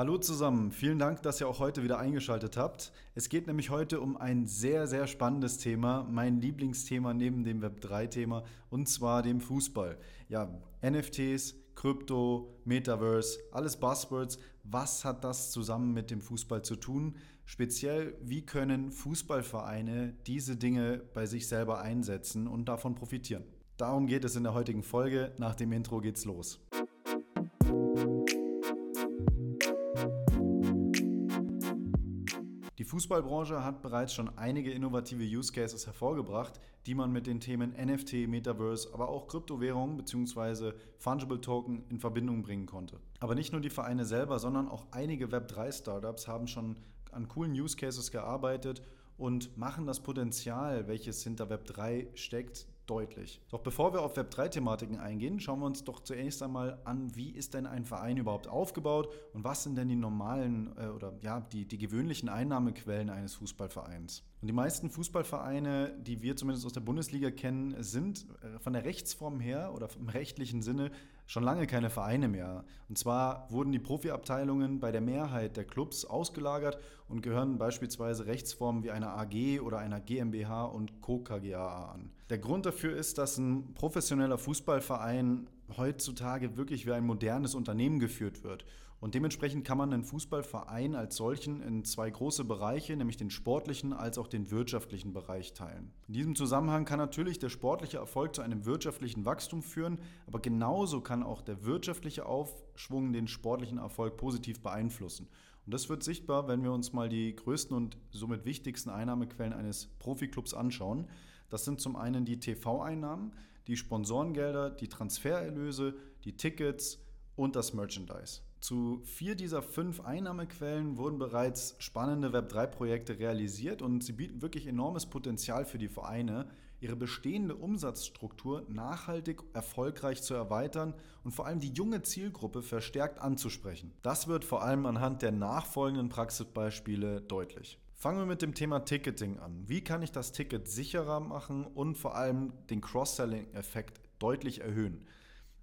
Hallo zusammen, vielen Dank, dass ihr auch heute wieder eingeschaltet habt. Es geht nämlich heute um ein sehr, sehr spannendes Thema, mein Lieblingsthema neben dem Web3-Thema, und zwar dem Fußball. Ja, NFTs, Krypto, Metaverse, alles Buzzwords. Was hat das zusammen mit dem Fußball zu tun? Speziell, wie können Fußballvereine diese Dinge bei sich selber einsetzen und davon profitieren? Darum geht es in der heutigen Folge. Nach dem Intro geht's los. Fußballbranche hat bereits schon einige innovative Use Cases hervorgebracht, die man mit den Themen NFT, Metaverse, aber auch Kryptowährungen bzw. Fungible Token in Verbindung bringen konnte. Aber nicht nur die Vereine selber, sondern auch einige Web3-Startups haben schon an coolen Use Cases gearbeitet und machen das Potenzial, welches hinter Web3 steckt, deutlich. Doch bevor wir auf Web3-Thematiken eingehen, schauen wir uns doch zuerst einmal an, wie ist denn ein Verein überhaupt aufgebaut und was sind denn die normalen äh, oder ja, die, die gewöhnlichen Einnahmequellen eines Fußballvereins. Und die meisten Fußballvereine, die wir zumindest aus der Bundesliga kennen, sind äh, von der Rechtsform her oder im rechtlichen Sinne schon lange keine Vereine mehr. Und zwar wurden die Profiabteilungen bei der Mehrheit der Clubs ausgelagert und gehören beispielsweise Rechtsformen wie einer AG oder einer GmbH und Co. KGaA an. Der Grund dafür ist, dass ein professioneller Fußballverein heutzutage wirklich wie ein modernes Unternehmen geführt wird. Und dementsprechend kann man einen Fußballverein als solchen in zwei große Bereiche, nämlich den sportlichen als auch den wirtschaftlichen Bereich teilen. In diesem Zusammenhang kann natürlich der sportliche Erfolg zu einem wirtschaftlichen Wachstum führen, aber genauso kann auch der wirtschaftliche Aufschwung den sportlichen Erfolg positiv beeinflussen. Und das wird sichtbar, wenn wir uns mal die größten und somit wichtigsten Einnahmequellen eines Profiklubs anschauen. Das sind zum einen die TV-Einnahmen, die Sponsorengelder, die Transfererlöse, die Tickets und das Merchandise. Zu vier dieser fünf Einnahmequellen wurden bereits spannende Web3-Projekte realisiert und sie bieten wirklich enormes Potenzial für die Vereine, ihre bestehende Umsatzstruktur nachhaltig erfolgreich zu erweitern und vor allem die junge Zielgruppe verstärkt anzusprechen. Das wird vor allem anhand der nachfolgenden Praxisbeispiele deutlich. Fangen wir mit dem Thema Ticketing an. Wie kann ich das Ticket sicherer machen und vor allem den Cross-Selling-Effekt deutlich erhöhen?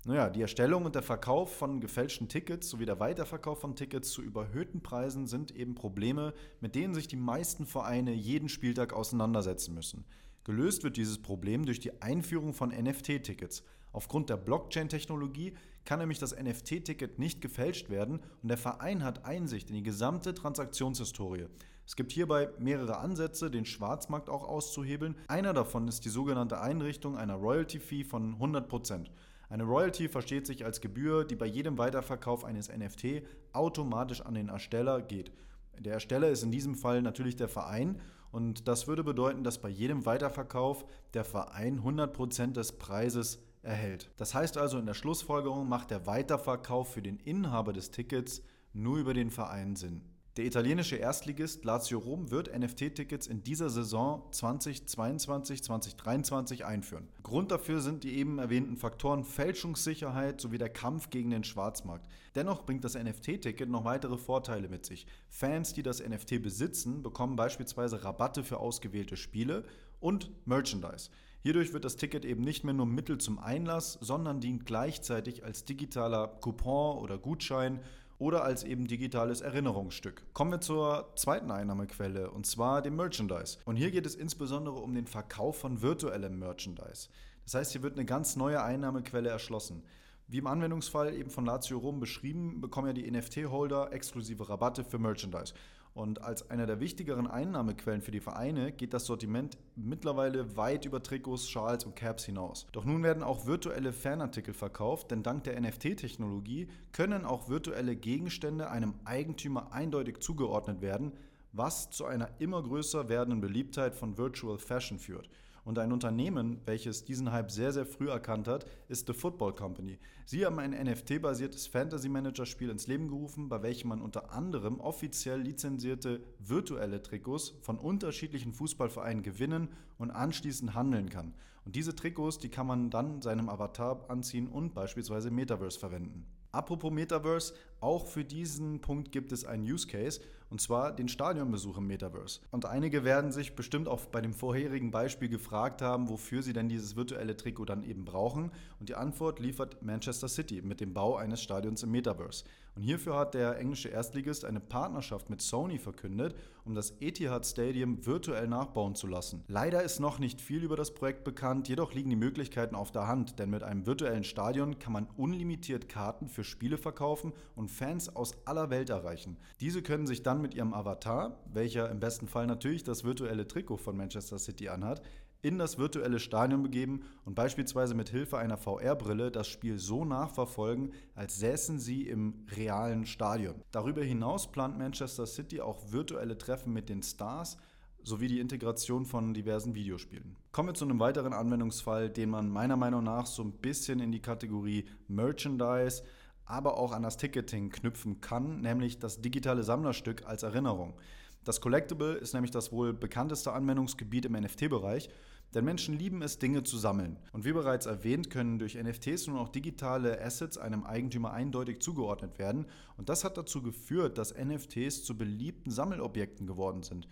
Naja, die Erstellung und der Verkauf von gefälschten Tickets sowie der Weiterverkauf von Tickets zu überhöhten Preisen sind eben Probleme, mit denen sich die meisten Vereine jeden Spieltag auseinandersetzen müssen. Gelöst wird dieses Problem durch die Einführung von NFT-Tickets. Aufgrund der Blockchain-Technologie kann nämlich das NFT-Ticket nicht gefälscht werden und der Verein hat Einsicht in die gesamte Transaktionshistorie. Es gibt hierbei mehrere Ansätze, den Schwarzmarkt auch auszuhebeln. Einer davon ist die sogenannte Einrichtung einer Royalty-Fee von 100%. Eine Royalty versteht sich als Gebühr, die bei jedem Weiterverkauf eines NFT automatisch an den Ersteller geht. Der Ersteller ist in diesem Fall natürlich der Verein und das würde bedeuten, dass bei jedem Weiterverkauf der Verein 100% des Preises erhält. Das heißt also in der Schlussfolgerung macht der Weiterverkauf für den Inhaber des Tickets nur über den Verein Sinn. Der italienische Erstligist Lazio Rom wird NFT-Tickets in dieser Saison 2022-2023 einführen. Grund dafür sind die eben erwähnten Faktoren Fälschungssicherheit sowie der Kampf gegen den Schwarzmarkt. Dennoch bringt das NFT-Ticket noch weitere Vorteile mit sich. Fans, die das NFT besitzen, bekommen beispielsweise Rabatte für ausgewählte Spiele und Merchandise. Hierdurch wird das Ticket eben nicht mehr nur Mittel zum Einlass, sondern dient gleichzeitig als digitaler Coupon oder Gutschein oder als eben digitales Erinnerungsstück. Kommen wir zur zweiten Einnahmequelle und zwar dem Merchandise. Und hier geht es insbesondere um den Verkauf von virtuellem Merchandise. Das heißt, hier wird eine ganz neue Einnahmequelle erschlossen. Wie im Anwendungsfall eben von Lazio Rom beschrieben, bekommen ja die NFT-Holder exklusive Rabatte für Merchandise. Und als einer der wichtigeren Einnahmequellen für die Vereine geht das Sortiment mittlerweile weit über Trikots, Schals und Caps hinaus. Doch nun werden auch virtuelle Fanartikel verkauft, denn dank der NFT-Technologie können auch virtuelle Gegenstände einem Eigentümer eindeutig zugeordnet werden, was zu einer immer größer werdenden Beliebtheit von Virtual Fashion führt. Und ein Unternehmen, welches diesen Hype sehr, sehr früh erkannt hat, ist The Football Company. Sie haben ein NFT-basiertes Fantasy-Manager-Spiel ins Leben gerufen, bei welchem man unter anderem offiziell lizenzierte virtuelle Trikots von unterschiedlichen Fußballvereinen gewinnen und anschließend handeln kann. Und diese Trikots, die kann man dann seinem Avatar anziehen und beispielsweise Metaverse verwenden. Apropos Metaverse, auch für diesen Punkt gibt es einen Use Case und zwar den Stadionbesuch im Metaverse. Und einige werden sich bestimmt auch bei dem vorherigen Beispiel gefragt haben, wofür sie denn dieses virtuelle Trikot dann eben brauchen. Und die Antwort liefert Manchester City mit dem Bau eines Stadions im Metaverse. Und hierfür hat der englische Erstligist eine Partnerschaft mit Sony verkündet, um das Etihad Stadium virtuell nachbauen zu lassen. Leider ist noch nicht viel über das Projekt bekannt, jedoch liegen die Möglichkeiten auf der Hand, denn mit einem virtuellen Stadion kann man unlimitiert Karten für Spiele verkaufen und Fans aus aller Welt erreichen. Diese können sich dann mit ihrem Avatar, welcher im besten Fall natürlich das virtuelle Trikot von Manchester City anhat, in das virtuelle Stadion begeben und beispielsweise mit Hilfe einer VR-Brille das Spiel so nachverfolgen, als säßen sie im realen Stadion. Darüber hinaus plant Manchester City auch virtuelle Treffen mit den Stars sowie die Integration von diversen Videospielen. Kommen wir zu einem weiteren Anwendungsfall, den man meiner Meinung nach so ein bisschen in die Kategorie Merchandise, aber auch an das Ticketing knüpfen kann, nämlich das digitale Sammlerstück als Erinnerung. Das Collectible ist nämlich das wohl bekannteste Anwendungsgebiet im NFT-Bereich, denn Menschen lieben es, Dinge zu sammeln. Und wie bereits erwähnt, können durch NFTs nun auch digitale Assets einem Eigentümer eindeutig zugeordnet werden. Und das hat dazu geführt, dass NFTs zu beliebten Sammelobjekten geworden sind.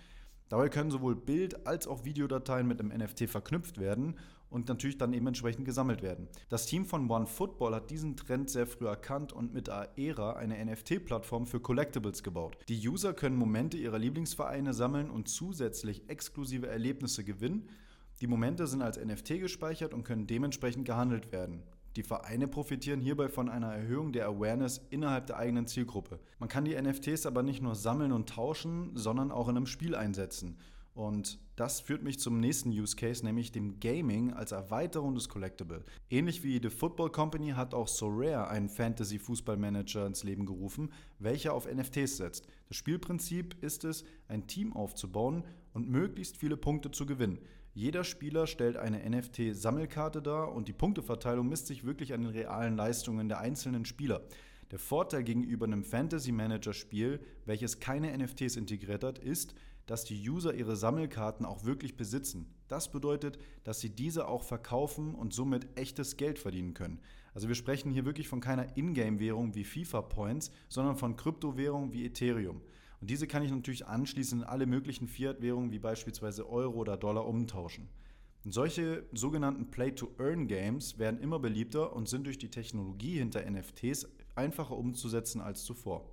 Dabei können sowohl Bild- als auch Videodateien mit einem NFT verknüpft werden und natürlich dann eben entsprechend gesammelt werden. Das Team von OneFootball hat diesen Trend sehr früh erkannt und mit Aera eine NFT-Plattform für Collectibles gebaut. Die User können Momente ihrer Lieblingsvereine sammeln und zusätzlich exklusive Erlebnisse gewinnen. Die Momente sind als NFT gespeichert und können dementsprechend gehandelt werden. Die Vereine profitieren hierbei von einer Erhöhung der Awareness innerhalb der eigenen Zielgruppe. Man kann die NFTs aber nicht nur sammeln und tauschen, sondern auch in einem Spiel einsetzen. Und das führt mich zum nächsten Use Case, nämlich dem Gaming als Erweiterung des Collectible. Ähnlich wie The Football Company hat auch Sorare einen Fantasy-Fußballmanager ins Leben gerufen, welcher auf NFTs setzt. Das Spielprinzip ist es, ein Team aufzubauen und möglichst viele Punkte zu gewinnen. Jeder Spieler stellt eine NFT-Sammelkarte dar und die Punkteverteilung misst sich wirklich an den realen Leistungen der einzelnen Spieler. Der Vorteil gegenüber einem Fantasy-Manager-Spiel, welches keine NFTs integriert hat, ist, dass die User ihre Sammelkarten auch wirklich besitzen. Das bedeutet, dass sie diese auch verkaufen und somit echtes Geld verdienen können. Also wir sprechen hier wirklich von keiner Ingame-Währung wie FIFA Points, sondern von Kryptowährungen wie Ethereum. Und diese kann ich natürlich anschließend in alle möglichen Fiat-Währungen wie beispielsweise Euro oder Dollar umtauschen. Und solche sogenannten Play-to-Earn-Games werden immer beliebter und sind durch die Technologie hinter NFTs einfacher umzusetzen als zuvor.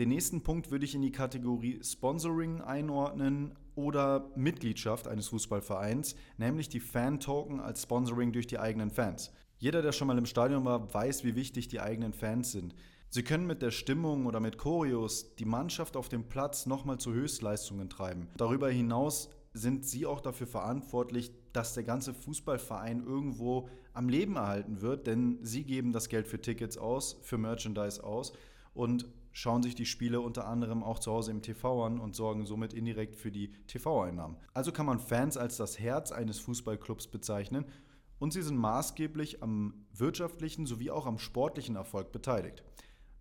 Den nächsten Punkt würde ich in die Kategorie Sponsoring einordnen oder Mitgliedschaft eines Fußballvereins, nämlich die Fan-Token als Sponsoring durch die eigenen Fans. Jeder, der schon mal im Stadion war, weiß, wie wichtig die eigenen Fans sind. Sie können mit der Stimmung oder mit Choreos die Mannschaft auf dem Platz nochmal zu Höchstleistungen treiben. Darüber hinaus sind sie auch dafür verantwortlich, dass der ganze Fußballverein irgendwo am Leben erhalten wird, denn sie geben das Geld für Tickets aus, für Merchandise aus und schauen sich die Spiele unter anderem auch zu Hause im TV an und sorgen somit indirekt für die TV-Einnahmen. Also kann man Fans als das Herz eines Fußballclubs bezeichnen und sie sind maßgeblich am wirtschaftlichen sowie auch am sportlichen Erfolg beteiligt.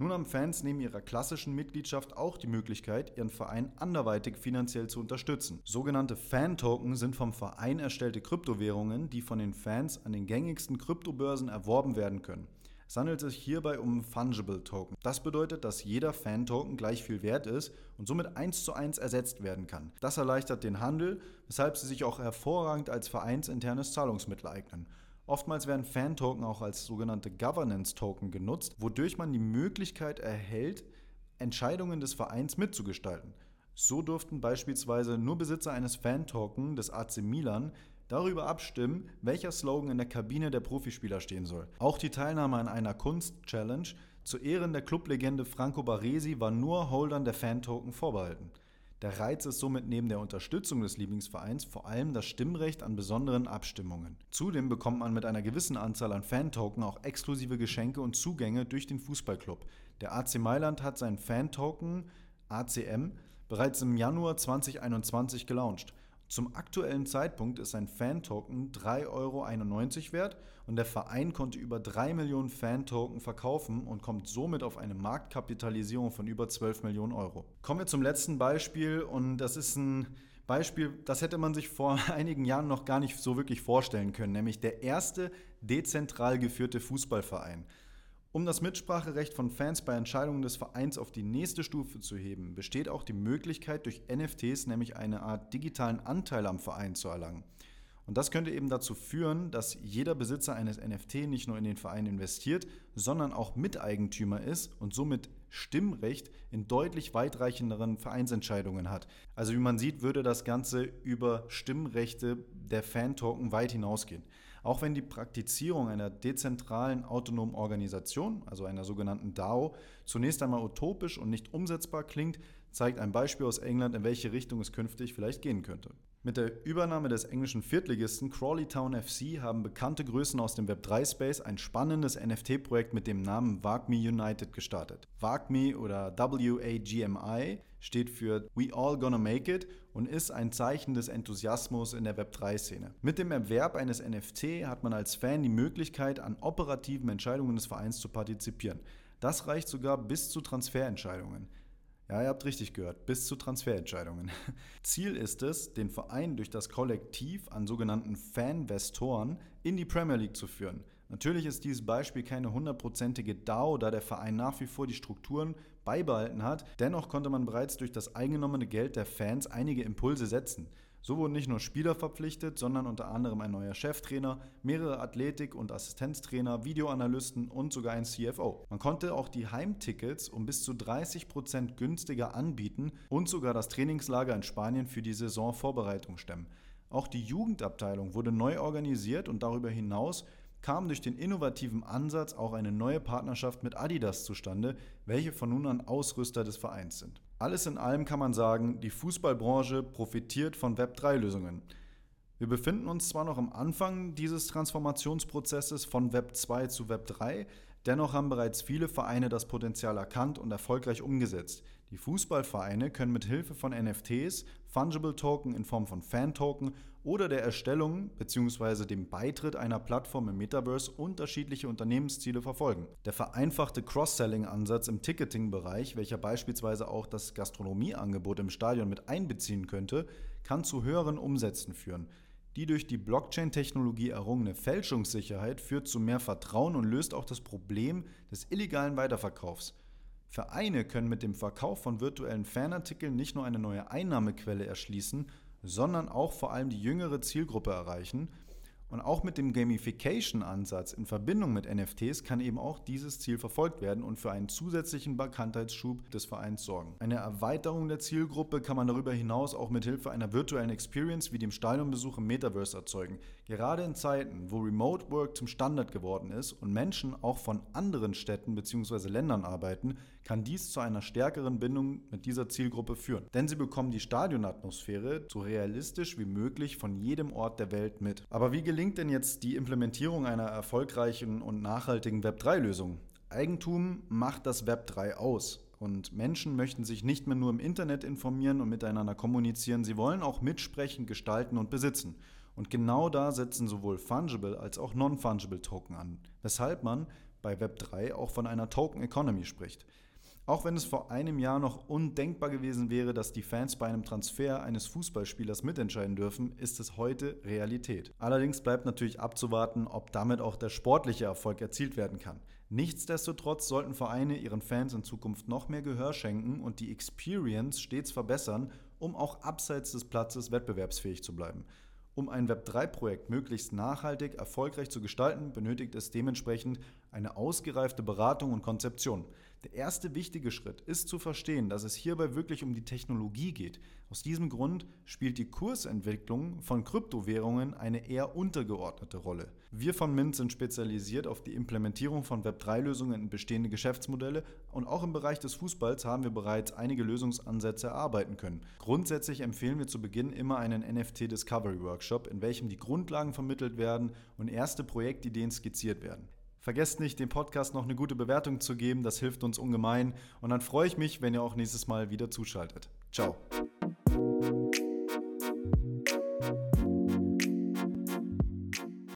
Nun haben Fans neben ihrer klassischen Mitgliedschaft auch die Möglichkeit, ihren Verein anderweitig finanziell zu unterstützen. Sogenannte Fan-Token sind vom Verein erstellte Kryptowährungen, die von den Fans an den gängigsten Kryptobörsen erworben werden können. Es handelt sich hierbei um Fungible Token. Das bedeutet, dass jeder Fan-Token gleich viel wert ist und somit eins zu eins ersetzt werden kann. Das erleichtert den Handel, weshalb sie sich auch hervorragend als vereinsinternes Zahlungsmittel eignen. Oftmals werden Fan-Token auch als sogenannte Governance-Token genutzt, wodurch man die Möglichkeit erhält, Entscheidungen des Vereins mitzugestalten. So durften beispielsweise nur Besitzer eines Fan-Token des AC Milan darüber abstimmen, welcher Slogan in der Kabine der Profispieler stehen soll. Auch die Teilnahme an einer Kunst-Challenge zu Ehren der Clublegende Franco Baresi war nur Holdern der Fan-Token vorbehalten. Der Reiz ist somit neben der Unterstützung des Lieblingsvereins vor allem das Stimmrecht an besonderen Abstimmungen. Zudem bekommt man mit einer gewissen Anzahl an Fan-Token auch exklusive Geschenke und Zugänge durch den Fußballclub. Der AC Mailand hat seinen Fan-Token ACM bereits im Januar 2021 gelauncht. Zum aktuellen Zeitpunkt ist ein Fan-Token 3,91 Euro wert und der Verein konnte über 3 Millionen Fan-Token verkaufen und kommt somit auf eine Marktkapitalisierung von über 12 Millionen Euro. Kommen wir zum letzten Beispiel und das ist ein Beispiel, das hätte man sich vor einigen Jahren noch gar nicht so wirklich vorstellen können, nämlich der erste dezentral geführte Fußballverein. Um das Mitspracherecht von Fans bei Entscheidungen des Vereins auf die nächste Stufe zu heben, besteht auch die Möglichkeit, durch NFTs nämlich eine Art digitalen Anteil am Verein zu erlangen. Und das könnte eben dazu führen, dass jeder Besitzer eines NFT nicht nur in den Verein investiert, sondern auch Miteigentümer ist und somit Stimmrecht in deutlich weitreichenderen Vereinsentscheidungen hat. Also wie man sieht, würde das Ganze über Stimmrechte der Fan-Token weit hinausgehen. Auch wenn die Praktizierung einer dezentralen autonomen Organisation, also einer sogenannten DAO, zunächst einmal utopisch und nicht umsetzbar klingt, zeigt ein Beispiel aus England, in welche Richtung es künftig vielleicht gehen könnte. Mit der Übernahme des englischen Viertligisten Crawley Town FC haben bekannte Größen aus dem Web3-Space ein spannendes NFT-Projekt mit dem Namen WAGMI United gestartet. WAGMI oder WAGMI steht für We All Gonna Make It und ist ein Zeichen des Enthusiasmus in der Web3-Szene. Mit dem Erwerb eines NFT hat man als Fan die Möglichkeit, an operativen Entscheidungen des Vereins zu partizipieren. Das reicht sogar bis zu Transferentscheidungen. Ja, ihr habt richtig gehört, bis zu Transferentscheidungen. Ziel ist es, den Verein durch das Kollektiv an sogenannten Fanvestoren in die Premier League zu führen. Natürlich ist dieses Beispiel keine hundertprozentige DAO, da der Verein nach wie vor die Strukturen beibehalten hat. Dennoch konnte man bereits durch das eingenommene Geld der Fans einige Impulse setzen. So wurden nicht nur Spieler verpflichtet, sondern unter anderem ein neuer Cheftrainer, mehrere Athletik- und Assistenztrainer, Videoanalysten und sogar ein CFO. Man konnte auch die Heimtickets um bis zu 30 Prozent günstiger anbieten und sogar das Trainingslager in Spanien für die Saisonvorbereitung stemmen. Auch die Jugendabteilung wurde neu organisiert und darüber hinaus kam durch den innovativen Ansatz auch eine neue Partnerschaft mit Adidas zustande, welche von nun an Ausrüster des Vereins sind. Alles in allem kann man sagen, die Fußballbranche profitiert von Web3-Lösungen. Wir befinden uns zwar noch am Anfang dieses Transformationsprozesses von Web 2 zu Web 3, dennoch haben bereits viele Vereine das Potenzial erkannt und erfolgreich umgesetzt. Die Fußballvereine können mit Hilfe von NFTs, Fungible Token in Form von Fan-Token oder der Erstellung bzw. dem Beitritt einer Plattform im Metaverse unterschiedliche Unternehmensziele verfolgen. Der vereinfachte Cross-Selling-Ansatz im Ticketing-Bereich, welcher beispielsweise auch das Gastronomieangebot im Stadion mit einbeziehen könnte, kann zu höheren Umsätzen führen. Die durch die Blockchain-Technologie errungene Fälschungssicherheit führt zu mehr Vertrauen und löst auch das Problem des illegalen Weiterverkaufs. Vereine können mit dem Verkauf von virtuellen Fanartikeln nicht nur eine neue Einnahmequelle erschließen, sondern auch vor allem die jüngere Zielgruppe erreichen und auch mit dem Gamification-Ansatz in Verbindung mit NFTs kann eben auch dieses Ziel verfolgt werden und für einen zusätzlichen Bekanntheitsschub des Vereins sorgen. Eine Erweiterung der Zielgruppe kann man darüber hinaus auch mit Hilfe einer virtuellen Experience wie dem Stadionbesuch im Metaverse erzeugen. Gerade in Zeiten, wo Remote Work zum Standard geworden ist und Menschen auch von anderen Städten bzw. Ländern arbeiten, kann dies zu einer stärkeren Bindung mit dieser Zielgruppe führen. Denn sie bekommen die Stadionatmosphäre so realistisch wie möglich von jedem Ort der Welt mit. Aber wie gelingt denn jetzt die Implementierung einer erfolgreichen und nachhaltigen Web3-Lösung? Eigentum macht das Web 3 aus. Und Menschen möchten sich nicht mehr nur im Internet informieren und miteinander kommunizieren, sie wollen auch mitsprechen, gestalten und besitzen. Und genau da setzen sowohl Fungible als auch Non-Fungible Token an, weshalb man bei Web3 auch von einer Token Economy spricht. Auch wenn es vor einem Jahr noch undenkbar gewesen wäre, dass die Fans bei einem Transfer eines Fußballspielers mitentscheiden dürfen, ist es heute Realität. Allerdings bleibt natürlich abzuwarten, ob damit auch der sportliche Erfolg erzielt werden kann. Nichtsdestotrotz sollten Vereine ihren Fans in Zukunft noch mehr Gehör schenken und die Experience stets verbessern, um auch abseits des Platzes wettbewerbsfähig zu bleiben. Um ein Web3-Projekt möglichst nachhaltig erfolgreich zu gestalten, benötigt es dementsprechend eine ausgereifte Beratung und Konzeption. Der erste wichtige Schritt ist zu verstehen, dass es hierbei wirklich um die Technologie geht. Aus diesem Grund spielt die Kursentwicklung von Kryptowährungen eine eher untergeordnete Rolle. Wir von Mint sind spezialisiert auf die Implementierung von Web3-Lösungen in bestehende Geschäftsmodelle und auch im Bereich des Fußballs haben wir bereits einige Lösungsansätze erarbeiten können. Grundsätzlich empfehlen wir zu Beginn immer einen NFT Discovery Workshop, in welchem die Grundlagen vermittelt werden und erste Projektideen skizziert werden. Vergesst nicht, dem Podcast noch eine gute Bewertung zu geben, das hilft uns ungemein. Und dann freue ich mich, wenn ihr auch nächstes Mal wieder zuschaltet. Ciao.